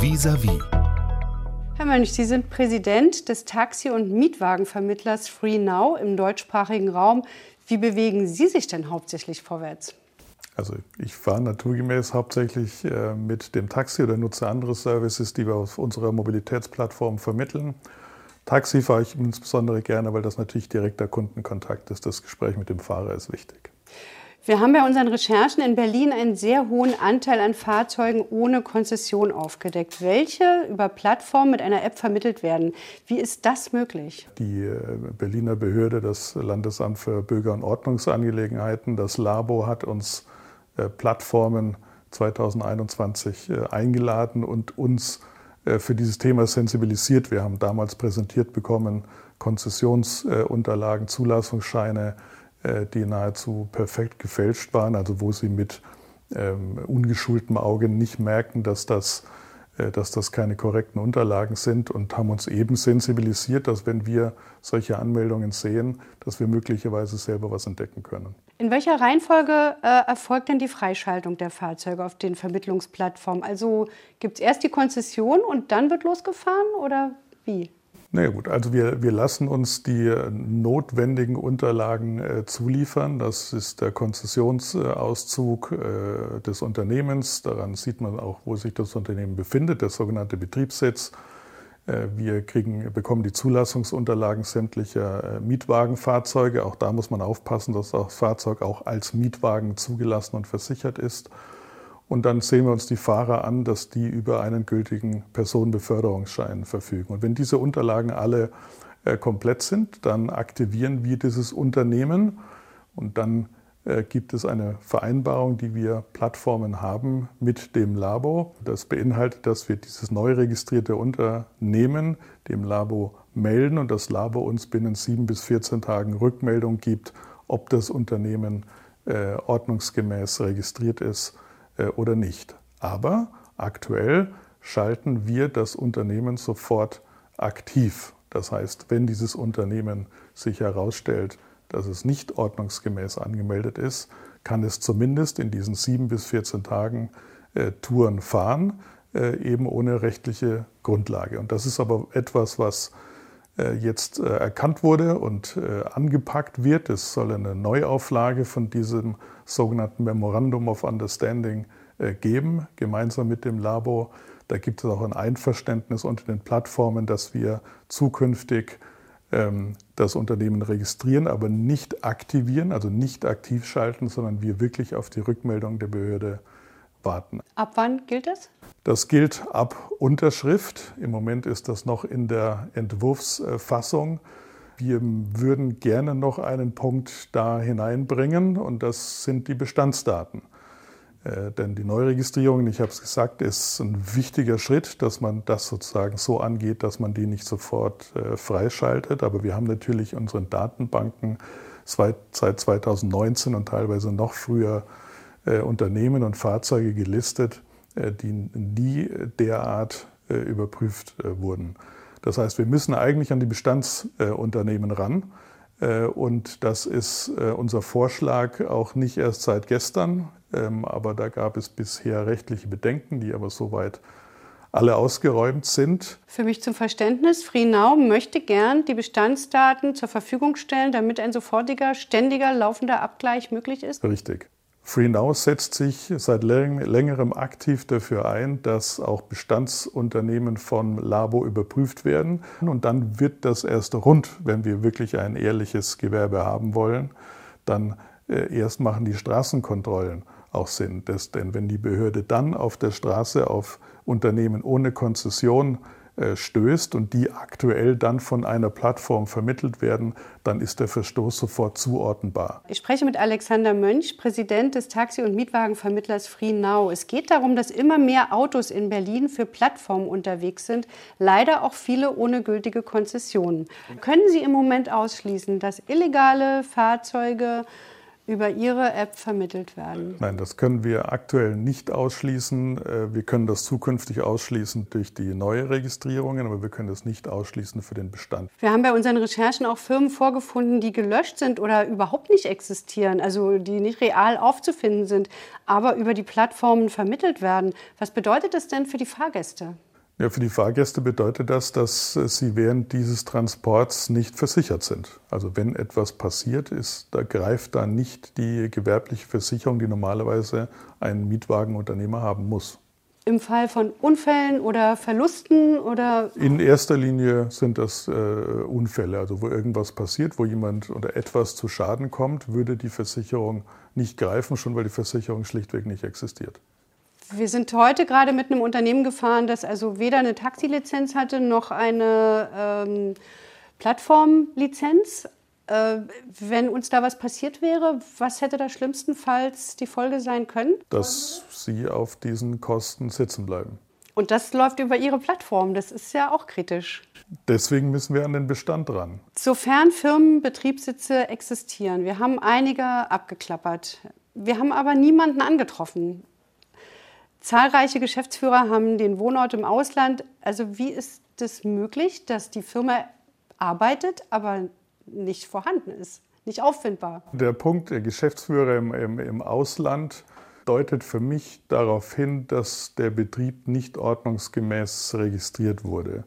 Vis-à-vis. Herr Mönch, Sie sind Präsident des Taxi- und Mietwagenvermittlers FreeNow im deutschsprachigen Raum. Wie bewegen Sie sich denn hauptsächlich vorwärts? Also ich fahre naturgemäß hauptsächlich äh, mit dem Taxi oder nutze andere Services, die wir auf unserer Mobilitätsplattform vermitteln. Taxi fahre ich insbesondere gerne, weil das natürlich direkter Kundenkontakt ist. Das Gespräch mit dem Fahrer ist wichtig. Wir haben bei unseren Recherchen in Berlin einen sehr hohen Anteil an Fahrzeugen ohne Konzession aufgedeckt, welche über Plattformen mit einer App vermittelt werden. Wie ist das möglich? Die äh, Berliner Behörde, das Landesamt für Bürger- und Ordnungsangelegenheiten, das Labo hat uns äh, Plattformen 2021 äh, eingeladen und uns für dieses Thema sensibilisiert. Wir haben damals präsentiert bekommen Konzessionsunterlagen, Zulassungsscheine, die nahezu perfekt gefälscht waren, also wo sie mit ähm, ungeschultem Auge nicht merken, dass das, äh, dass das keine korrekten Unterlagen sind und haben uns eben sensibilisiert, dass wenn wir solche Anmeldungen sehen, dass wir möglicherweise selber was entdecken können. In welcher Reihenfolge äh, erfolgt denn die Freischaltung der Fahrzeuge auf den Vermittlungsplattformen? Also gibt es erst die Konzession und dann wird losgefahren oder wie? Na ja, gut, also wir, wir lassen uns die notwendigen Unterlagen äh, zuliefern. Das ist der Konzessionsauszug äh, des Unternehmens. Daran sieht man auch, wo sich das Unternehmen befindet, der sogenannte Betriebssitz. Äh, wir kriegen, bekommen die Zulassungsunterlagen sämtlicher äh, Mietwagenfahrzeuge. Auch da muss man aufpassen, dass das Fahrzeug auch als Mietwagen zugelassen und versichert ist. Und dann sehen wir uns die Fahrer an, dass die über einen gültigen Personenbeförderungsschein verfügen. Und wenn diese Unterlagen alle äh, komplett sind, dann aktivieren wir dieses Unternehmen und dann äh, gibt es eine Vereinbarung, die wir Plattformen haben mit dem Labo. Das beinhaltet, dass wir dieses neu registrierte Unternehmen dem Labo melden und das Labo uns binnen sieben bis 14 Tagen Rückmeldung gibt, ob das Unternehmen äh, ordnungsgemäß registriert ist oder nicht. Aber aktuell schalten wir das Unternehmen sofort aktiv. Das heißt, wenn dieses Unternehmen sich herausstellt, dass es nicht ordnungsgemäß angemeldet ist, kann es zumindest in diesen sieben bis 14 Tagen äh, Touren fahren, äh, eben ohne rechtliche Grundlage. Und das ist aber etwas, was äh, jetzt äh, erkannt wurde und äh, angepackt wird. Es soll eine Neuauflage von diesem sogenannten Memorandum of Understanding geben, gemeinsam mit dem Labo. Da gibt es auch ein Einverständnis unter den Plattformen, dass wir zukünftig ähm, das Unternehmen registrieren, aber nicht aktivieren, also nicht aktiv schalten, sondern wir wirklich auf die Rückmeldung der Behörde warten. Ab wann gilt das? Das gilt ab Unterschrift. Im Moment ist das noch in der Entwurfsfassung. Wir würden gerne noch einen Punkt da hineinbringen und das sind die Bestandsdaten. Äh, denn die Neuregistrierung, ich habe es gesagt, ist ein wichtiger Schritt, dass man das sozusagen so angeht, dass man die nicht sofort äh, freischaltet. Aber wir haben natürlich unseren Datenbanken seit 2019 und teilweise noch früher äh, Unternehmen und Fahrzeuge gelistet, äh, die nie derart äh, überprüft wurden. Das heißt, wir müssen eigentlich an die Bestandsunternehmen ran. Und das ist unser Vorschlag auch nicht erst seit gestern, ähm, aber da gab es bisher rechtliche Bedenken, die aber soweit alle ausgeräumt sind. Für mich zum Verständnis, FreeNow möchte gern die Bestandsdaten zur Verfügung stellen, damit ein sofortiger, ständiger, laufender Abgleich möglich ist? Richtig. FreeNow setzt sich seit längerem aktiv dafür ein, dass auch Bestandsunternehmen von Labo überprüft werden. Und dann wird das erst rund, wenn wir wirklich ein ehrliches Gewerbe haben wollen. Dann äh, erst machen die Straßenkontrollen auch Sinn. Denn wenn die Behörde dann auf der Straße auf Unternehmen ohne Konzession stößt und die aktuell dann von einer Plattform vermittelt werden, dann ist der Verstoß sofort zuordnenbar. Ich spreche mit Alexander Mönch, Präsident des Taxi- und Mietwagenvermittlers FreeNow. Es geht darum, dass immer mehr Autos in Berlin für Plattformen unterwegs sind, leider auch viele ohne gültige Konzessionen. Können Sie im Moment ausschließen, dass illegale Fahrzeuge über Ihre App vermittelt werden? Nein, das können wir aktuell nicht ausschließen. Äh, wir können das zukünftig ausschließen durch die neue Registrierungen, aber wir können das nicht ausschließen für den Bestand. Wir haben bei unseren Recherchen auch Firmen vorgefunden, die gelöscht sind oder überhaupt nicht existieren, also die nicht real aufzufinden sind, aber über die Plattformen vermittelt werden. Was bedeutet das denn für die Fahrgäste? Ja, für die Fahrgäste bedeutet das, dass sie während dieses Transports nicht versichert sind. Also wenn etwas passiert ist, da greift dann nicht die gewerbliche Versicherung, die normalerweise ein Mietwagenunternehmer haben muss. Im Fall von Unfällen oder Verlusten oder? In erster Linie sind das äh, Unfälle, also wo irgendwas passiert, wo jemand oder etwas zu Schaden kommt, würde die Versicherung nicht greifen, schon weil die Versicherung schlichtweg nicht existiert. Wir sind heute gerade mit einem Unternehmen gefahren, das also weder eine Taxilizenz hatte noch eine ähm, Plattformlizenz. Äh, wenn uns da was passiert wäre, was hätte da schlimmstenfalls die Folge sein können? Dass Sie auf diesen Kosten sitzen bleiben. Und das läuft über Ihre Plattform. Das ist ja auch kritisch. Deswegen müssen wir an den Bestand ran. Sofern Firmenbetriebssitze existieren, wir haben einige abgeklappert. Wir haben aber niemanden angetroffen. Zahlreiche Geschäftsführer haben den Wohnort im Ausland. Also wie ist das möglich, dass die Firma arbeitet, aber nicht vorhanden ist, nicht auffindbar? Der Punkt der Geschäftsführer im, im, im Ausland deutet für mich darauf hin, dass der Betrieb nicht ordnungsgemäß registriert wurde,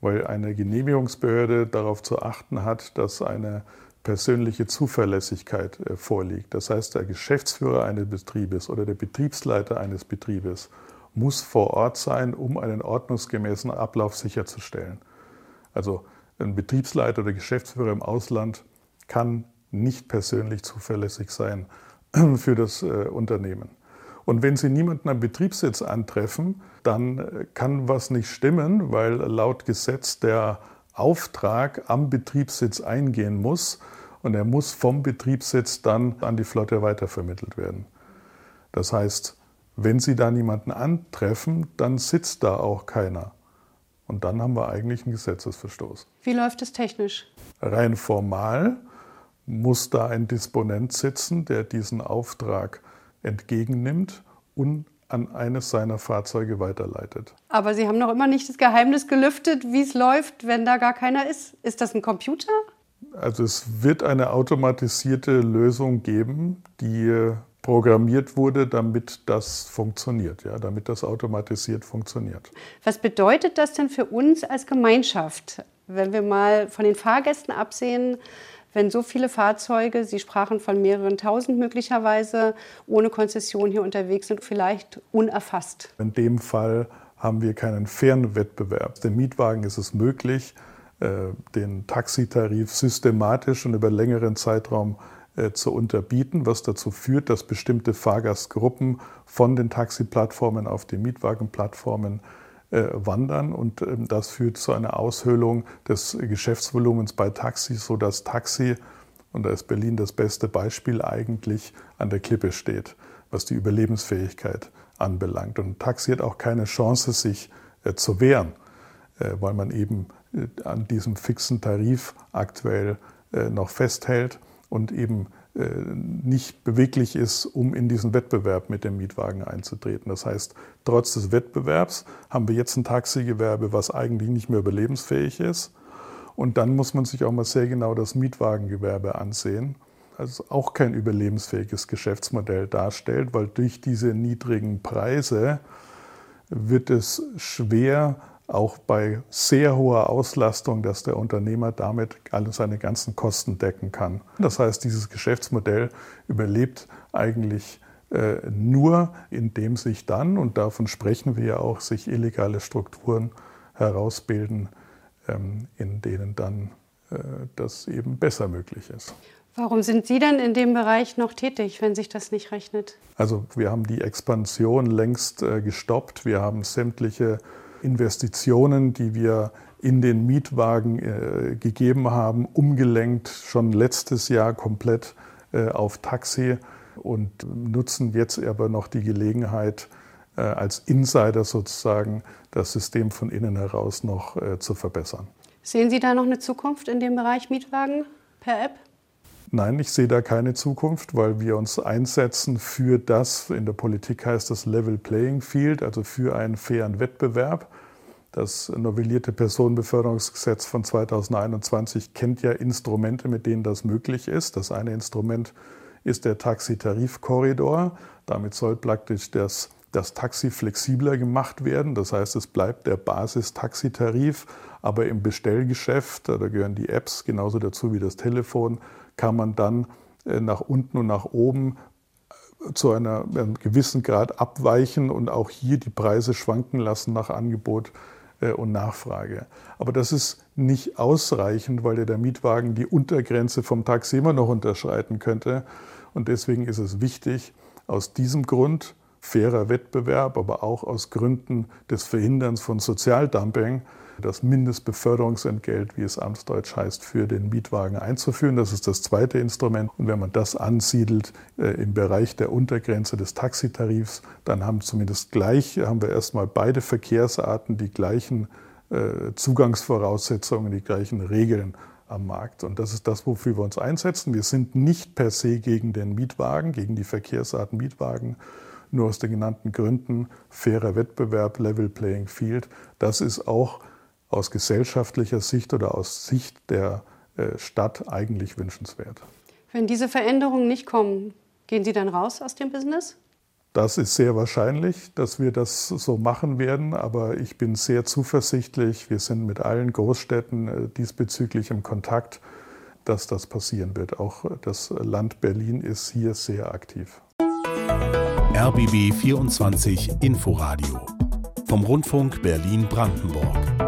weil eine Genehmigungsbehörde darauf zu achten hat, dass eine persönliche Zuverlässigkeit äh, vorliegt. Das heißt, der Geschäftsführer eines Betriebes oder der Betriebsleiter eines Betriebes muss vor Ort sein, um einen ordnungsgemäßen Ablauf sicherzustellen. Also ein Betriebsleiter oder Geschäftsführer im Ausland kann nicht persönlich zuverlässig sein für das äh, Unternehmen. Und wenn Sie niemanden am Betriebssitz antreffen, dann äh, kann was nicht stimmen, weil laut Gesetz der Auftrag am Betriebssitz eingehen muss und er muss vom Betriebssitz dann an die Flotte weitervermittelt werden. Das heißt, wenn Sie da niemanden antreffen, dann sitzt da auch keiner. Und dann haben wir eigentlich einen Gesetzesverstoß. Wie läuft es technisch? Rein formal muss da ein Disponent sitzen, der diesen Auftrag entgegennimmt und an eines seiner Fahrzeuge weiterleitet. Aber Sie haben noch immer nicht das Geheimnis gelüftet, wie es läuft, wenn da gar keiner ist. Ist das ein Computer? Also es wird eine automatisierte Lösung geben, die programmiert wurde, damit das funktioniert, ja, damit das automatisiert funktioniert. Was bedeutet das denn für uns als Gemeinschaft, wenn wir mal von den Fahrgästen absehen? Wenn so viele Fahrzeuge, Sie sprachen von mehreren tausend möglicherweise, ohne Konzession hier unterwegs sind, vielleicht unerfasst. In dem Fall haben wir keinen fairen Wettbewerb. Der Mietwagen ist es möglich, äh, den Taxitarif systematisch und über längeren Zeitraum äh, zu unterbieten, was dazu führt, dass bestimmte Fahrgastgruppen von den Taxiplattformen auf die Mietwagenplattformen wandern und ähm, das führt zu einer Aushöhlung des Geschäftsvolumens bei Taxis, sodass Taxi, und da ist Berlin das beste Beispiel, eigentlich an der Klippe steht, was die Überlebensfähigkeit anbelangt. Und Taxi hat auch keine Chance, sich zu wehren, weil man eben äh, an diesem fixen Tarif aktuell äh, noch festhält und eben äh, nicht beweglich ist, um in diesen Wettbewerb mit dem Mietwagen einzutreten. Das heißt, trotz des Wettbewerbs haben wir jetzt ein Taxigewerbe, was eigentlich nicht mehr überlebensfähig ist. Und dann muss man sich auch mal sehr genau das Mietwagengewerbe ansehen. Also auch kein überlebensfähiges Geschäftsmodell darstellt, weil durch diese niedrigen Preise wird es schwer, auch bei sehr hoher Auslastung, dass der Unternehmer damit alle seine ganzen Kosten decken kann. Das heißt, dieses Geschäftsmodell überlebt eigentlich äh, nur, indem sich dann, und davon sprechen wir ja auch, sich illegale Strukturen herausbilden, ähm, in denen dann äh, das eben besser möglich ist. Warum sind Sie denn in dem Bereich noch tätig, wenn sich das nicht rechnet? Also wir haben die Expansion längst äh, gestoppt. Wir haben sämtliche Investitionen, die wir in den Mietwagen äh, gegeben haben, umgelenkt schon letztes Jahr komplett äh, auf Taxi und nutzen jetzt aber noch die Gelegenheit, äh, als Insider sozusagen das System von innen heraus noch äh, zu verbessern. Sehen Sie da noch eine Zukunft in dem Bereich Mietwagen per App? Nein, ich sehe da keine Zukunft, weil wir uns einsetzen für das, in der Politik heißt das Level Playing Field, also für einen fairen Wettbewerb. Das novellierte Personenbeförderungsgesetz von 2021 kennt ja Instrumente, mit denen das möglich ist. Das eine Instrument ist der Taxitarifkorridor. Damit soll praktisch das das Taxi flexibler gemacht werden. Das heißt, es bleibt der Basistaxitarif, aber im Bestellgeschäft, da gehören die Apps genauso dazu wie das Telefon, kann man dann äh, nach unten und nach oben äh, zu einer, einem gewissen Grad abweichen und auch hier die Preise schwanken lassen nach Angebot äh, und Nachfrage. Aber das ist nicht ausreichend, weil der Mietwagen die Untergrenze vom Taxi immer noch unterschreiten könnte. Und deswegen ist es wichtig, aus diesem Grund fairer Wettbewerb, aber auch aus Gründen des Verhinderns von Sozialdumping das Mindestbeförderungsentgelt, wie es amtsdeutsch heißt, für den Mietwagen einzuführen. Das ist das zweite Instrument. Und wenn man das ansiedelt äh, im Bereich der Untergrenze des Taxitarifs, dann haben zumindest gleich, haben wir erstmal beide Verkehrsarten die gleichen äh, Zugangsvoraussetzungen, die gleichen Regeln am Markt. Und das ist das, wofür wir uns einsetzen. Wir sind nicht per se gegen den Mietwagen, gegen die Verkehrsarten Mietwagen, nur aus den genannten Gründen fairer Wettbewerb, Level Playing Field. Das ist auch aus gesellschaftlicher Sicht oder aus Sicht der äh, Stadt eigentlich wünschenswert. Wenn diese Veränderungen nicht kommen, gehen Sie dann raus aus dem Business? Das ist sehr wahrscheinlich, dass wir das so machen werden, aber ich bin sehr zuversichtlich. Wir sind mit allen Großstädten äh, diesbezüglich im Kontakt, dass das passieren wird. Auch das Land Berlin ist hier sehr aktiv. RBB 24 Inforadio vom Rundfunk Berlin-Brandenburg.